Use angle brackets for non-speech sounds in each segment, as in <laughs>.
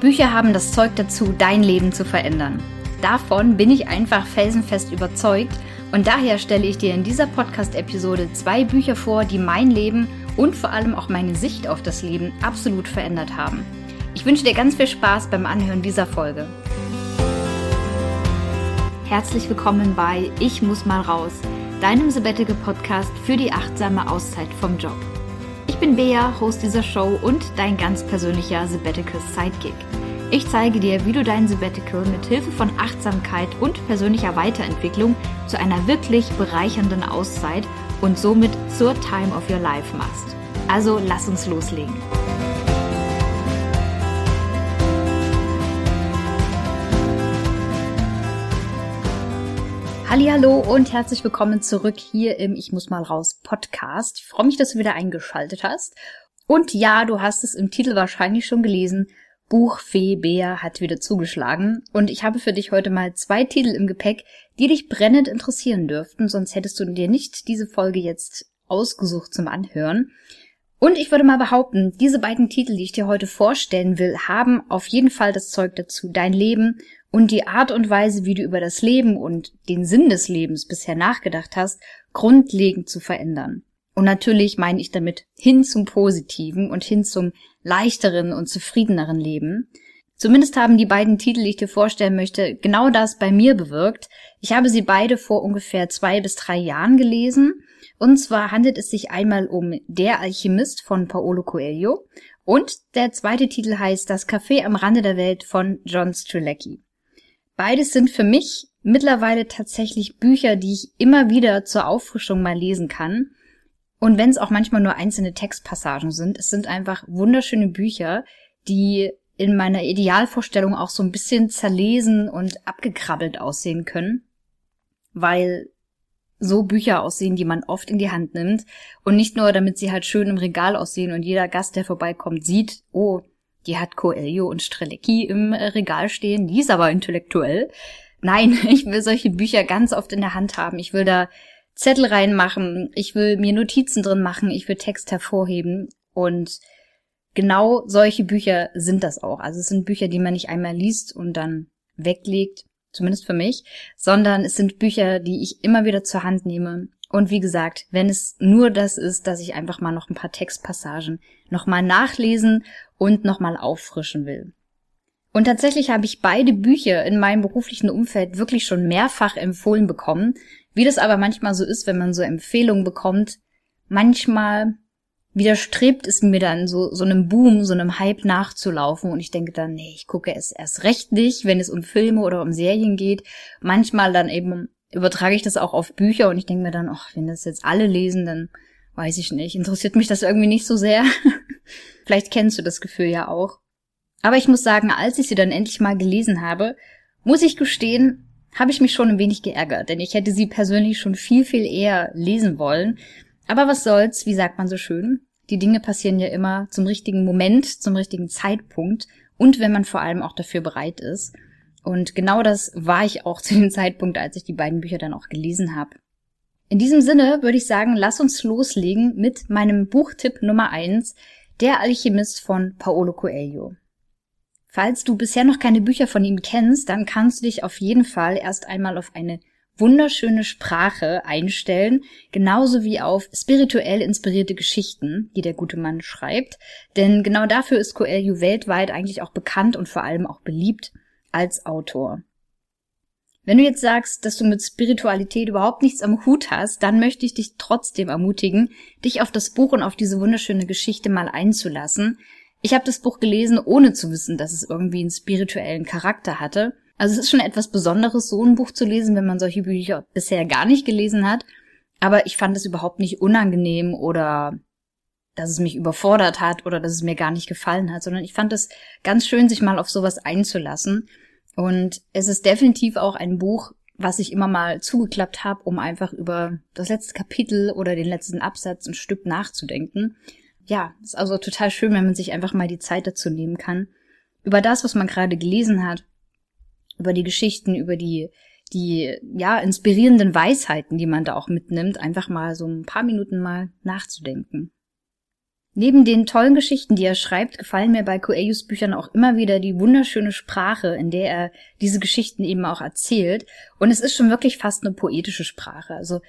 Bücher haben das Zeug dazu, dein Leben zu verändern. Davon bin ich einfach felsenfest überzeugt und daher stelle ich dir in dieser Podcast-Episode zwei Bücher vor, die mein Leben und vor allem auch meine Sicht auf das Leben absolut verändert haben. Ich wünsche dir ganz viel Spaß beim Anhören dieser Folge. Herzlich willkommen bei Ich muss mal raus, deinem Sabbatical Podcast für die achtsame Auszeit vom Job. Ich bin Bea, Host dieser Show und dein ganz persönlicher Sabbatical Sidekick. Ich zeige dir, wie du dein Sabbatical mit Hilfe von Achtsamkeit und persönlicher Weiterentwicklung zu einer wirklich bereichernden Auszeit und somit zur Time of Your Life machst. Also lass uns loslegen. Hallo und herzlich willkommen zurück hier im Ich muss mal raus Podcast. Ich freue mich, dass du wieder eingeschaltet hast. Und ja, du hast es im Titel wahrscheinlich schon gelesen. Buch Fee Bär hat wieder zugeschlagen und ich habe für dich heute mal zwei Titel im Gepäck, die dich brennend interessieren dürften, sonst hättest du dir nicht diese Folge jetzt ausgesucht zum Anhören. Und ich würde mal behaupten, diese beiden Titel, die ich dir heute vorstellen will, haben auf jeden Fall das Zeug dazu, dein Leben und die Art und Weise, wie du über das Leben und den Sinn des Lebens bisher nachgedacht hast, grundlegend zu verändern. Und natürlich meine ich damit hin zum Positiven und hin zum leichteren und zufriedeneren Leben. Zumindest haben die beiden Titel, die ich dir vorstellen möchte, genau das bei mir bewirkt. Ich habe sie beide vor ungefähr zwei bis drei Jahren gelesen. Und zwar handelt es sich einmal um Der Alchemist von Paolo Coelho und der zweite Titel heißt Das Café am Rande der Welt von John Strilecki. Beides sind für mich mittlerweile tatsächlich Bücher, die ich immer wieder zur Auffrischung mal lesen kann. Und wenn es auch manchmal nur einzelne Textpassagen sind, es sind einfach wunderschöne Bücher, die in meiner Idealvorstellung auch so ein bisschen zerlesen und abgekrabbelt aussehen können, weil so Bücher aussehen, die man oft in die Hand nimmt und nicht nur, damit sie halt schön im Regal aussehen und jeder Gast, der vorbeikommt, sieht, oh, die hat Coelho und Strelecki im äh, Regal stehen, die ist aber intellektuell. Nein, <laughs> ich will solche Bücher ganz oft in der Hand haben. Ich will da Zettel reinmachen, ich will mir Notizen drin machen, ich will Text hervorheben und genau solche Bücher sind das auch. Also es sind Bücher, die man nicht einmal liest und dann weglegt, zumindest für mich, sondern es sind Bücher, die ich immer wieder zur Hand nehme. Und wie gesagt, wenn es nur das ist, dass ich einfach mal noch ein paar Textpassagen nochmal nachlesen und nochmal auffrischen will. Und tatsächlich habe ich beide Bücher in meinem beruflichen Umfeld wirklich schon mehrfach empfohlen bekommen. Wie das aber manchmal so ist, wenn man so Empfehlungen bekommt, manchmal widerstrebt es mir dann so, so einem Boom, so einem Hype nachzulaufen und ich denke dann, nee, ich gucke es erst recht nicht, wenn es um Filme oder um Serien geht. Manchmal dann eben übertrage ich das auch auf Bücher und ich denke mir dann, ach, wenn das jetzt alle lesen, dann weiß ich nicht, interessiert mich das irgendwie nicht so sehr. <laughs> Vielleicht kennst du das Gefühl ja auch. Aber ich muss sagen, als ich sie dann endlich mal gelesen habe, muss ich gestehen, habe ich mich schon ein wenig geärgert, denn ich hätte sie persönlich schon viel, viel eher lesen wollen. Aber was soll's, wie sagt man so schön? Die Dinge passieren ja immer zum richtigen Moment, zum richtigen Zeitpunkt und wenn man vor allem auch dafür bereit ist. Und genau das war ich auch <laughs> zu dem Zeitpunkt, als ich die beiden Bücher dann auch gelesen habe. In diesem Sinne würde ich sagen, lass uns loslegen mit meinem Buchtipp Nummer eins, Der Alchemist von Paolo Coelho. Falls du bisher noch keine Bücher von ihm kennst, dann kannst du dich auf jeden Fall erst einmal auf eine wunderschöne Sprache einstellen, genauso wie auf spirituell inspirierte Geschichten, die der gute Mann schreibt. Denn genau dafür ist Coelho weltweit eigentlich auch bekannt und vor allem auch beliebt als Autor. Wenn du jetzt sagst, dass du mit Spiritualität überhaupt nichts am Hut hast, dann möchte ich dich trotzdem ermutigen, dich auf das Buch und auf diese wunderschöne Geschichte mal einzulassen. Ich habe das Buch gelesen, ohne zu wissen, dass es irgendwie einen spirituellen Charakter hatte. Also es ist schon etwas Besonderes, so ein Buch zu lesen, wenn man solche Bücher bisher gar nicht gelesen hat. Aber ich fand es überhaupt nicht unangenehm oder dass es mich überfordert hat oder dass es mir gar nicht gefallen hat, sondern ich fand es ganz schön, sich mal auf sowas einzulassen. Und es ist definitiv auch ein Buch, was ich immer mal zugeklappt habe, um einfach über das letzte Kapitel oder den letzten Absatz ein Stück nachzudenken. Ja, ist also total schön, wenn man sich einfach mal die Zeit dazu nehmen kann, über das, was man gerade gelesen hat, über die Geschichten, über die die ja inspirierenden Weisheiten, die man da auch mitnimmt, einfach mal so ein paar Minuten mal nachzudenken. Neben den tollen Geschichten, die er schreibt, gefallen mir bei Coelhos Büchern auch immer wieder die wunderschöne Sprache, in der er diese Geschichten eben auch erzählt. Und es ist schon wirklich fast eine poetische Sprache. Also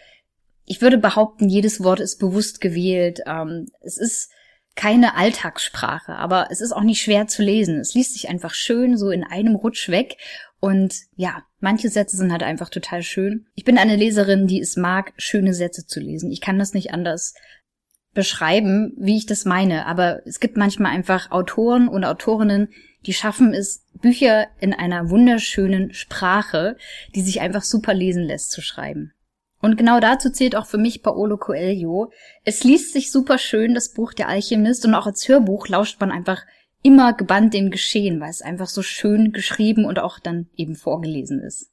ich würde behaupten, jedes Wort ist bewusst gewählt. Ähm, es ist keine Alltagssprache, aber es ist auch nicht schwer zu lesen. Es liest sich einfach schön so in einem Rutsch weg. Und ja, manche Sätze sind halt einfach total schön. Ich bin eine Leserin, die es mag, schöne Sätze zu lesen. Ich kann das nicht anders beschreiben, wie ich das meine. Aber es gibt manchmal einfach Autoren und Autorinnen, die schaffen es, Bücher in einer wunderschönen Sprache, die sich einfach super lesen lässt, zu schreiben. Und genau dazu zählt auch für mich Paolo Coelho. Es liest sich super schön, das Buch Der Alchemist, und auch als Hörbuch lauscht man einfach immer gebannt dem Geschehen, weil es einfach so schön geschrieben und auch dann eben vorgelesen ist.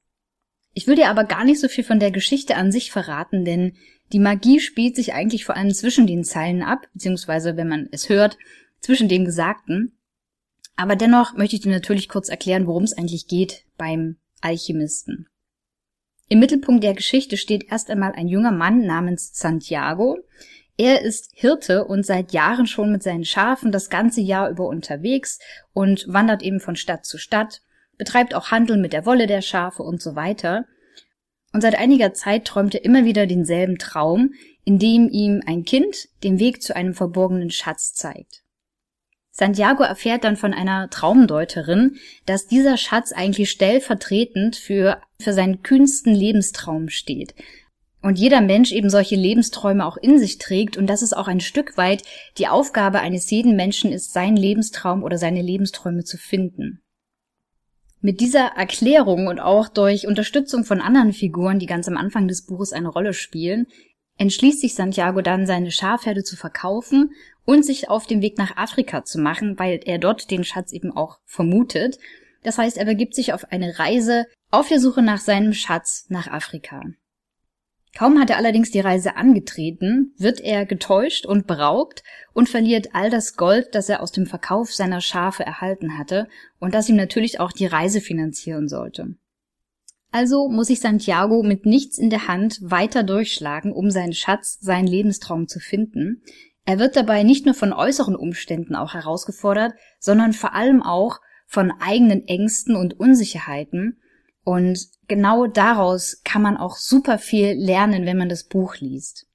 Ich will dir aber gar nicht so viel von der Geschichte an sich verraten, denn die Magie spielt sich eigentlich vor allem zwischen den Zeilen ab, beziehungsweise wenn man es hört, zwischen dem Gesagten. Aber dennoch möchte ich dir natürlich kurz erklären, worum es eigentlich geht beim Alchemisten. Im Mittelpunkt der Geschichte steht erst einmal ein junger Mann namens Santiago. Er ist Hirte und seit Jahren schon mit seinen Schafen das ganze Jahr über unterwegs und wandert eben von Stadt zu Stadt, betreibt auch Handel mit der Wolle der Schafe und so weiter. Und seit einiger Zeit träumt er immer wieder denselben Traum, in dem ihm ein Kind den Weg zu einem verborgenen Schatz zeigt. Santiago erfährt dann von einer Traumdeuterin, dass dieser Schatz eigentlich stellvertretend für, für seinen kühnsten Lebenstraum steht. Und jeder Mensch eben solche Lebensträume auch in sich trägt und dass es auch ein Stück weit die Aufgabe eines jeden Menschen ist, seinen Lebenstraum oder seine Lebensträume zu finden. Mit dieser Erklärung und auch durch Unterstützung von anderen Figuren, die ganz am Anfang des Buches eine Rolle spielen, entschließt sich Santiago dann, seine Schafherde zu verkaufen und sich auf den Weg nach Afrika zu machen, weil er dort den Schatz eben auch vermutet. Das heißt, er begibt sich auf eine Reise auf der Suche nach seinem Schatz nach Afrika. Kaum hat er allerdings die Reise angetreten, wird er getäuscht und beraubt und verliert all das Gold, das er aus dem Verkauf seiner Schafe erhalten hatte und das ihm natürlich auch die Reise finanzieren sollte. Also muss sich Santiago mit nichts in der Hand weiter durchschlagen, um seinen Schatz, seinen Lebenstraum zu finden. Er wird dabei nicht nur von äußeren Umständen auch herausgefordert, sondern vor allem auch von eigenen Ängsten und Unsicherheiten, und genau daraus kann man auch super viel lernen, wenn man das Buch liest.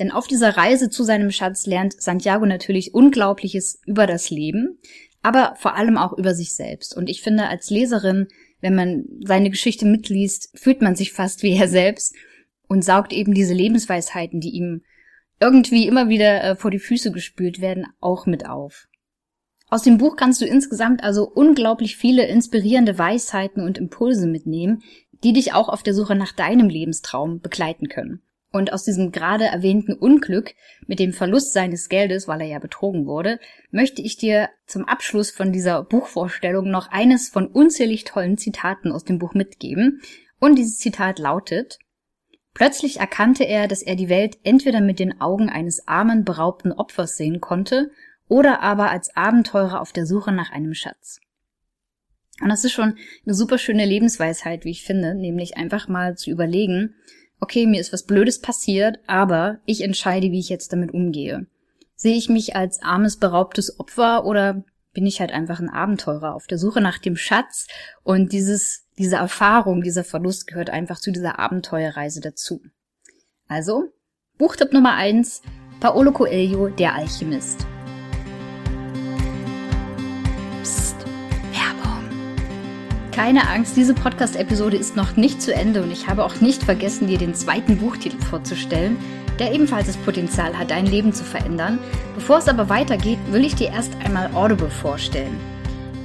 Denn auf dieser Reise zu seinem Schatz lernt Santiago natürlich Unglaubliches über das Leben, aber vor allem auch über sich selbst. Und ich finde, als Leserin, wenn man seine Geschichte mitliest, fühlt man sich fast wie er selbst und saugt eben diese Lebensweisheiten, die ihm irgendwie immer wieder äh, vor die Füße gespült werden, auch mit auf. Aus dem Buch kannst du insgesamt also unglaublich viele inspirierende Weisheiten und Impulse mitnehmen, die dich auch auf der Suche nach deinem Lebenstraum begleiten können. Und aus diesem gerade erwähnten Unglück mit dem Verlust seines Geldes, weil er ja betrogen wurde, möchte ich dir zum Abschluss von dieser Buchvorstellung noch eines von unzählig tollen Zitaten aus dem Buch mitgeben. Und dieses Zitat lautet, Plötzlich erkannte er, dass er die Welt entweder mit den Augen eines armen, beraubten Opfers sehen konnte oder aber als Abenteurer auf der Suche nach einem Schatz. Und das ist schon eine super schöne Lebensweisheit, wie ich finde, nämlich einfach mal zu überlegen, okay, mir ist was Blödes passiert, aber ich entscheide, wie ich jetzt damit umgehe. Sehe ich mich als armes, beraubtes Opfer oder bin ich halt einfach ein Abenteurer auf der Suche nach dem Schatz und dieses, diese Erfahrung, dieser Verlust gehört einfach zu dieser Abenteuerreise dazu. Also, Buchtipp Nummer eins, Paolo Coelho, der Alchemist. Keine Angst, diese Podcast-Episode ist noch nicht zu Ende und ich habe auch nicht vergessen, dir den zweiten Buchtitel vorzustellen, der ebenfalls das Potenzial hat, dein Leben zu verändern. Bevor es aber weitergeht, will ich dir erst einmal Audible vorstellen.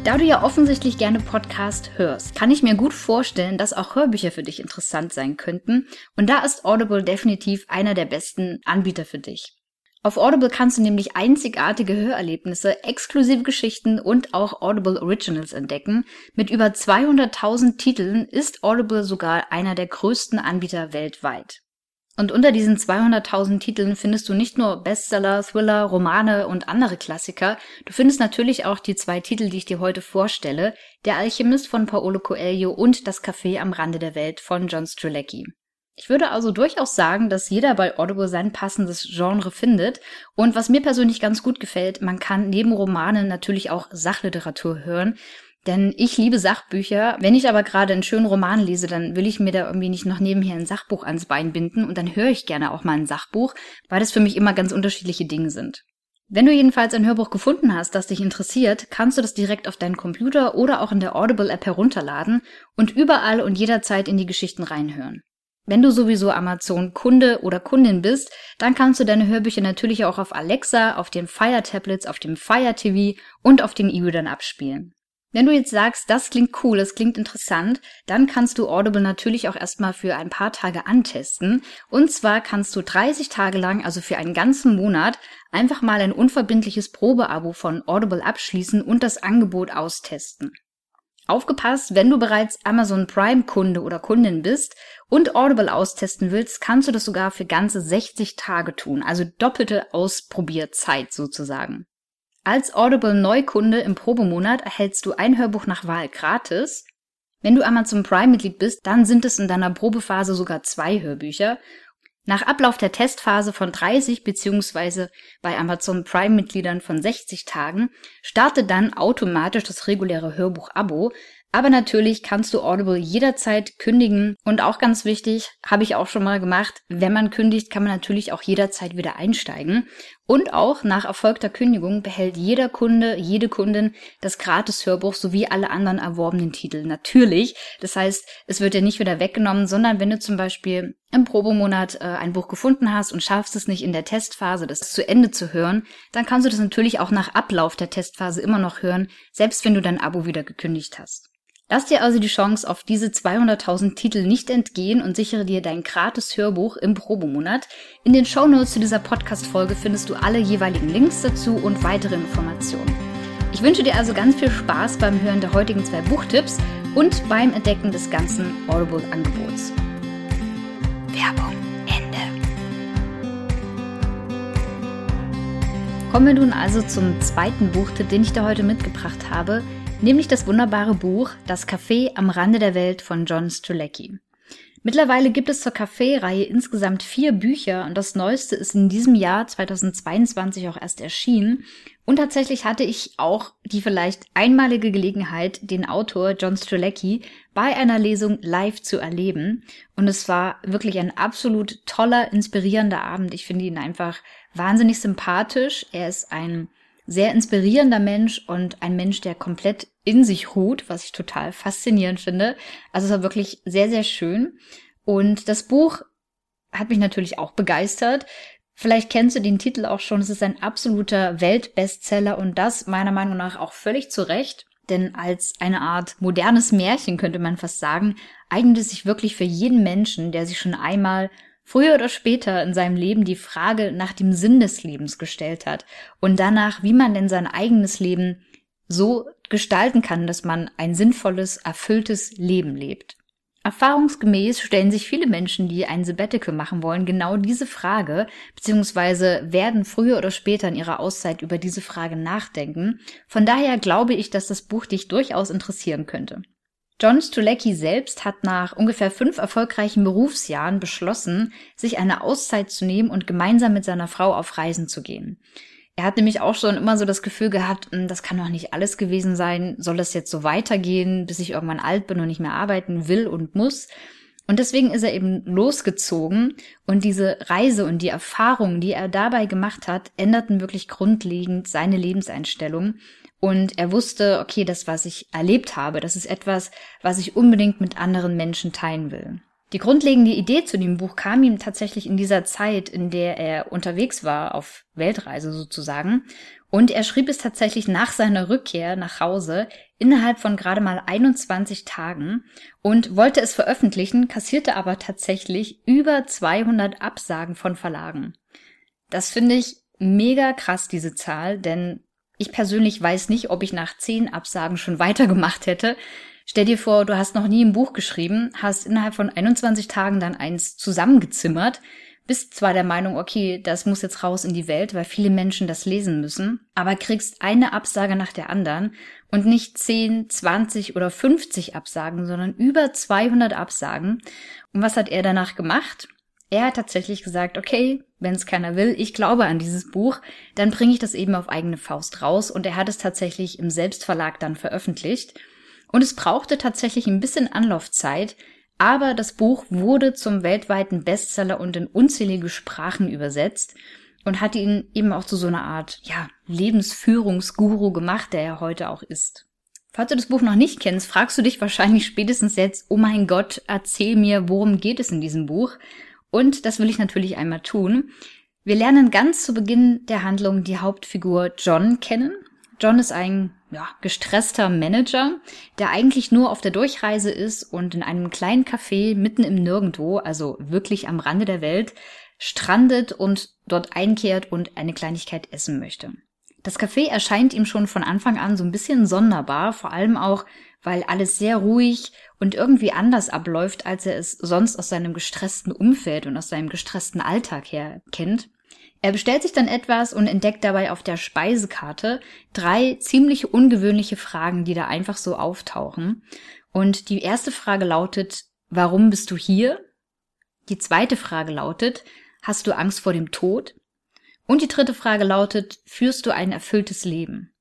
Da du ja offensichtlich gerne Podcast hörst, kann ich mir gut vorstellen, dass auch Hörbücher für dich interessant sein könnten. Und da ist Audible definitiv einer der besten Anbieter für dich. Auf Audible kannst du nämlich einzigartige Hörerlebnisse, exklusive Geschichten und auch Audible Originals entdecken. Mit über 200.000 Titeln ist Audible sogar einer der größten Anbieter weltweit. Und unter diesen 200.000 Titeln findest du nicht nur Bestseller, Thriller, Romane und andere Klassiker, du findest natürlich auch die zwei Titel, die ich dir heute vorstelle, Der Alchemist von Paolo Coelho und Das Café am Rande der Welt von John Strzelecki. Ich würde also durchaus sagen, dass jeder bei Audible sein passendes Genre findet. Und was mir persönlich ganz gut gefällt, man kann neben Romanen natürlich auch Sachliteratur hören. Denn ich liebe Sachbücher. Wenn ich aber gerade einen schönen Roman lese, dann will ich mir da irgendwie nicht noch nebenher ein Sachbuch ans Bein binden und dann höre ich gerne auch mal ein Sachbuch, weil das für mich immer ganz unterschiedliche Dinge sind. Wenn du jedenfalls ein Hörbuch gefunden hast, das dich interessiert, kannst du das direkt auf deinen Computer oder auch in der Audible App herunterladen und überall und jederzeit in die Geschichten reinhören. Wenn du sowieso Amazon Kunde oder Kundin bist, dann kannst du deine Hörbücher natürlich auch auf Alexa, auf den Fire Tablets, auf dem Fire TV und auf den E-Readern abspielen. Wenn du jetzt sagst, das klingt cool, das klingt interessant, dann kannst du Audible natürlich auch erstmal für ein paar Tage antesten. Und zwar kannst du 30 Tage lang, also für einen ganzen Monat, einfach mal ein unverbindliches Probeabo von Audible abschließen und das Angebot austesten. Aufgepasst, wenn du bereits Amazon Prime Kunde oder Kundin bist und Audible austesten willst, kannst du das sogar für ganze 60 Tage tun, also doppelte Ausprobierzeit sozusagen. Als Audible Neukunde im Probemonat erhältst du ein Hörbuch nach Wahl gratis. Wenn du Amazon Prime Mitglied bist, dann sind es in deiner Probephase sogar zwei Hörbücher. Nach Ablauf der Testphase von 30 bzw. bei Amazon Prime Mitgliedern von 60 Tagen startet dann automatisch das reguläre Hörbuch-Abo, aber natürlich kannst du Audible jederzeit kündigen und auch ganz wichtig, habe ich auch schon mal gemacht, wenn man kündigt, kann man natürlich auch jederzeit wieder einsteigen. Und auch nach erfolgter Kündigung behält jeder Kunde, jede Kundin das Gratis-Hörbuch sowie alle anderen erworbenen Titel. Natürlich. Das heißt, es wird ja nicht wieder weggenommen, sondern wenn du zum Beispiel im Probemonat äh, ein Buch gefunden hast und schaffst es nicht in der Testphase, das zu Ende zu hören, dann kannst du das natürlich auch nach Ablauf der Testphase immer noch hören, selbst wenn du dein Abo wieder gekündigt hast. Lass dir also die Chance auf diese 200.000 Titel nicht entgehen und sichere dir dein gratis Hörbuch im Probemonat. In den Shownotes zu dieser Podcast-Folge findest du alle jeweiligen Links dazu und weitere Informationen. Ich wünsche dir also ganz viel Spaß beim Hören der heutigen zwei Buchtipps und beim Entdecken des ganzen Audible-Angebots. Werbung Ende. Kommen wir nun also zum zweiten Buchtipp, den ich dir heute mitgebracht habe – nämlich das wunderbare Buch Das Café am Rande der Welt von John Strzelecki. Mittlerweile gibt es zur Café-Reihe insgesamt vier Bücher und das neueste ist in diesem Jahr 2022 auch erst erschienen. Und tatsächlich hatte ich auch die vielleicht einmalige Gelegenheit, den Autor John Strzelecki bei einer Lesung live zu erleben. Und es war wirklich ein absolut toller, inspirierender Abend. Ich finde ihn einfach wahnsinnig sympathisch. Er ist ein sehr inspirierender Mensch und ein Mensch, der komplett in sich ruht, was ich total faszinierend finde. Also es war wirklich sehr, sehr schön. Und das Buch hat mich natürlich auch begeistert. Vielleicht kennst du den Titel auch schon. Es ist ein absoluter Weltbestseller und das meiner Meinung nach auch völlig zu Recht. Denn als eine Art modernes Märchen könnte man fast sagen, eignet es sich wirklich für jeden Menschen, der sich schon einmal früher oder später in seinem Leben die Frage nach dem Sinn des Lebens gestellt hat und danach, wie man denn sein eigenes Leben so gestalten kann, dass man ein sinnvolles, erfülltes Leben lebt. Erfahrungsgemäß stellen sich viele Menschen, die ein Sabbatical machen wollen, genau diese Frage, beziehungsweise werden früher oder später in ihrer Auszeit über diese Frage nachdenken. Von daher glaube ich, dass das Buch dich durchaus interessieren könnte. John Stulecki selbst hat nach ungefähr fünf erfolgreichen Berufsjahren beschlossen, sich eine Auszeit zu nehmen und gemeinsam mit seiner Frau auf Reisen zu gehen. Er hat nämlich auch schon immer so das Gefühl gehabt, hm, das kann doch nicht alles gewesen sein, soll das jetzt so weitergehen, bis ich irgendwann alt bin und nicht mehr arbeiten will und muss. Und deswegen ist er eben losgezogen und diese Reise und die Erfahrungen, die er dabei gemacht hat, änderten wirklich grundlegend seine Lebenseinstellung und er wusste, okay, das, was ich erlebt habe, das ist etwas, was ich unbedingt mit anderen Menschen teilen will. Die grundlegende Idee zu dem Buch kam ihm tatsächlich in dieser Zeit, in der er unterwegs war, auf Weltreise sozusagen. Und er schrieb es tatsächlich nach seiner Rückkehr nach Hause innerhalb von gerade mal 21 Tagen und wollte es veröffentlichen, kassierte aber tatsächlich über 200 Absagen von Verlagen. Das finde ich mega krass, diese Zahl, denn ich persönlich weiß nicht, ob ich nach zehn Absagen schon weitergemacht hätte. Stell dir vor, du hast noch nie ein Buch geschrieben, hast innerhalb von 21 Tagen dann eins zusammengezimmert. bist zwar der Meinung, okay, das muss jetzt raus in die Welt, weil viele Menschen das lesen müssen, aber kriegst eine Absage nach der anderen und nicht 10, 20 oder 50 Absagen, sondern über 200 Absagen. Und was hat er danach gemacht? Er hat tatsächlich gesagt, okay, wenn es keiner will, ich glaube an dieses Buch, dann bringe ich das eben auf eigene Faust raus und er hat es tatsächlich im Selbstverlag dann veröffentlicht. Und es brauchte tatsächlich ein bisschen Anlaufzeit, aber das Buch wurde zum weltweiten Bestseller und in unzählige Sprachen übersetzt und hat ihn eben auch zu so einer Art, ja, Lebensführungsguru gemacht, der er heute auch ist. Falls du das Buch noch nicht kennst, fragst du dich wahrscheinlich spätestens jetzt, oh mein Gott, erzähl mir, worum geht es in diesem Buch? Und das will ich natürlich einmal tun. Wir lernen ganz zu Beginn der Handlung die Hauptfigur John kennen. John ist ein ja, gestresster Manager, der eigentlich nur auf der Durchreise ist und in einem kleinen Café mitten im Nirgendwo, also wirklich am Rande der Welt, strandet und dort einkehrt und eine Kleinigkeit essen möchte. Das Café erscheint ihm schon von Anfang an so ein bisschen sonderbar, vor allem auch, weil alles sehr ruhig und irgendwie anders abläuft, als er es sonst aus seinem gestressten Umfeld und aus seinem gestressten Alltag her kennt. Er bestellt sich dann etwas und entdeckt dabei auf der Speisekarte drei ziemlich ungewöhnliche Fragen, die da einfach so auftauchen. Und die erste Frage lautet, warum bist du hier? Die zweite Frage lautet, hast du Angst vor dem Tod? Und die dritte Frage lautet, führst du ein erfülltes Leben?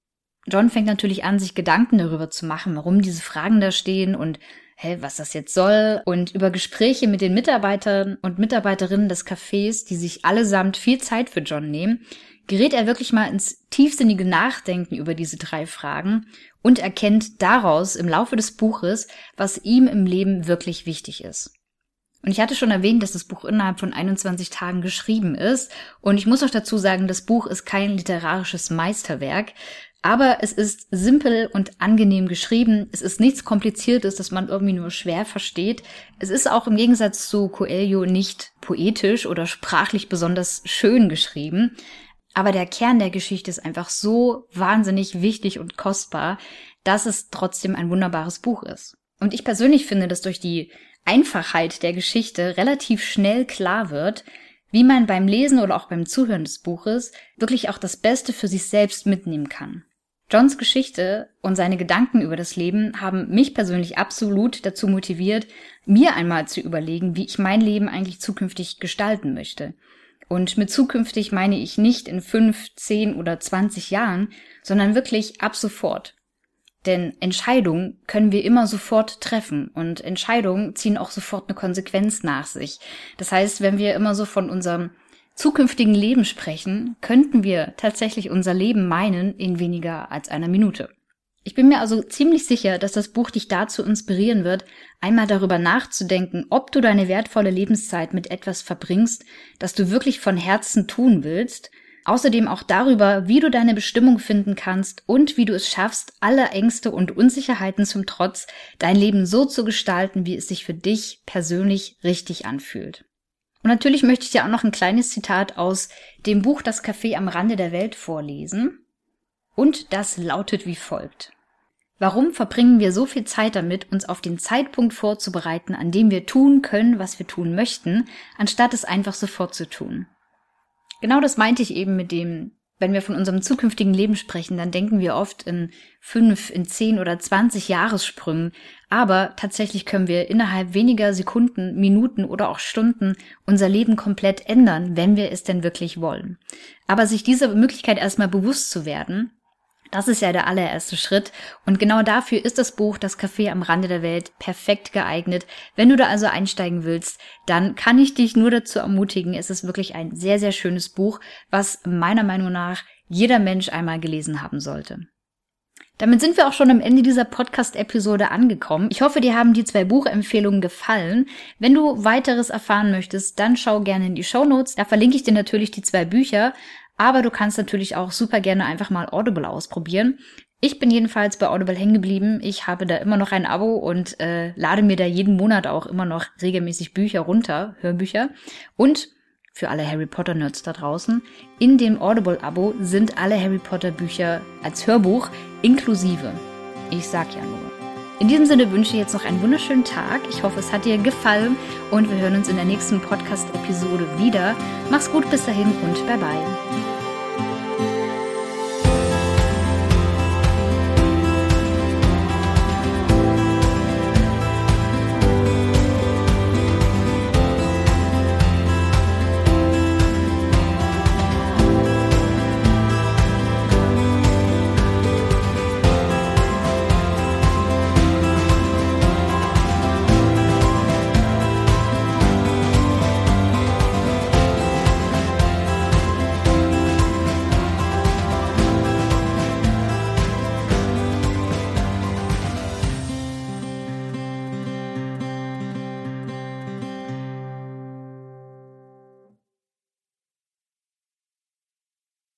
John fängt natürlich an, sich Gedanken darüber zu machen, warum diese Fragen da stehen und hä, was das jetzt soll. Und über Gespräche mit den Mitarbeitern und Mitarbeiterinnen des Cafés, die sich allesamt viel Zeit für John nehmen, gerät er wirklich mal ins tiefsinnige Nachdenken über diese drei Fragen und erkennt daraus im Laufe des Buches, was ihm im Leben wirklich wichtig ist. Und ich hatte schon erwähnt, dass das Buch innerhalb von 21 Tagen geschrieben ist. Und ich muss auch dazu sagen, das Buch ist kein literarisches Meisterwerk. Aber es ist simpel und angenehm geschrieben. Es ist nichts Kompliziertes, das man irgendwie nur schwer versteht. Es ist auch im Gegensatz zu Coelho nicht poetisch oder sprachlich besonders schön geschrieben. Aber der Kern der Geschichte ist einfach so wahnsinnig wichtig und kostbar, dass es trotzdem ein wunderbares Buch ist. Und ich persönlich finde, dass durch die Einfachheit der Geschichte relativ schnell klar wird, wie man beim Lesen oder auch beim Zuhören des Buches wirklich auch das Beste für sich selbst mitnehmen kann. Johns Geschichte und seine Gedanken über das Leben haben mich persönlich absolut dazu motiviert, mir einmal zu überlegen, wie ich mein Leben eigentlich zukünftig gestalten möchte. Und mit zukünftig meine ich nicht in fünf, zehn oder zwanzig Jahren, sondern wirklich ab sofort. Denn Entscheidungen können wir immer sofort treffen und Entscheidungen ziehen auch sofort eine Konsequenz nach sich. Das heißt, wenn wir immer so von unserem zukünftigen Leben sprechen, könnten wir tatsächlich unser Leben meinen in weniger als einer Minute. Ich bin mir also ziemlich sicher, dass das Buch dich dazu inspirieren wird, einmal darüber nachzudenken, ob du deine wertvolle Lebenszeit mit etwas verbringst, das du wirklich von Herzen tun willst, außerdem auch darüber, wie du deine Bestimmung finden kannst und wie du es schaffst, alle Ängste und Unsicherheiten zum Trotz, dein Leben so zu gestalten, wie es sich für dich persönlich richtig anfühlt. Und natürlich möchte ich dir auch noch ein kleines Zitat aus dem Buch Das Café am Rande der Welt vorlesen. Und das lautet wie folgt. Warum verbringen wir so viel Zeit damit, uns auf den Zeitpunkt vorzubereiten, an dem wir tun können, was wir tun möchten, anstatt es einfach sofort zu tun? Genau das meinte ich eben mit dem wenn wir von unserem zukünftigen Leben sprechen, dann denken wir oft in fünf, in zehn oder zwanzig Jahressprüngen. Aber tatsächlich können wir innerhalb weniger Sekunden, Minuten oder auch Stunden unser Leben komplett ändern, wenn wir es denn wirklich wollen. Aber sich dieser Möglichkeit erstmal bewusst zu werden, das ist ja der allererste Schritt. Und genau dafür ist das Buch Das Café am Rande der Welt perfekt geeignet. Wenn du da also einsteigen willst, dann kann ich dich nur dazu ermutigen. Es ist wirklich ein sehr, sehr schönes Buch, was meiner Meinung nach jeder Mensch einmal gelesen haben sollte. Damit sind wir auch schon am Ende dieser Podcast-Episode angekommen. Ich hoffe, dir haben die zwei Buchempfehlungen gefallen. Wenn du weiteres erfahren möchtest, dann schau gerne in die Show Notes. Da verlinke ich dir natürlich die zwei Bücher. Aber du kannst natürlich auch super gerne einfach mal Audible ausprobieren. Ich bin jedenfalls bei Audible hängen geblieben. Ich habe da immer noch ein Abo und äh, lade mir da jeden Monat auch immer noch regelmäßig Bücher runter, Hörbücher. Und für alle Harry Potter Nerds da draußen, in dem Audible-Abo sind alle Harry Potter Bücher als Hörbuch inklusive. Ich sag ja nur. In diesem Sinne wünsche ich jetzt noch einen wunderschönen Tag. Ich hoffe, es hat dir gefallen und wir hören uns in der nächsten Podcast-Episode wieder. Mach's gut bis dahin und bye bye.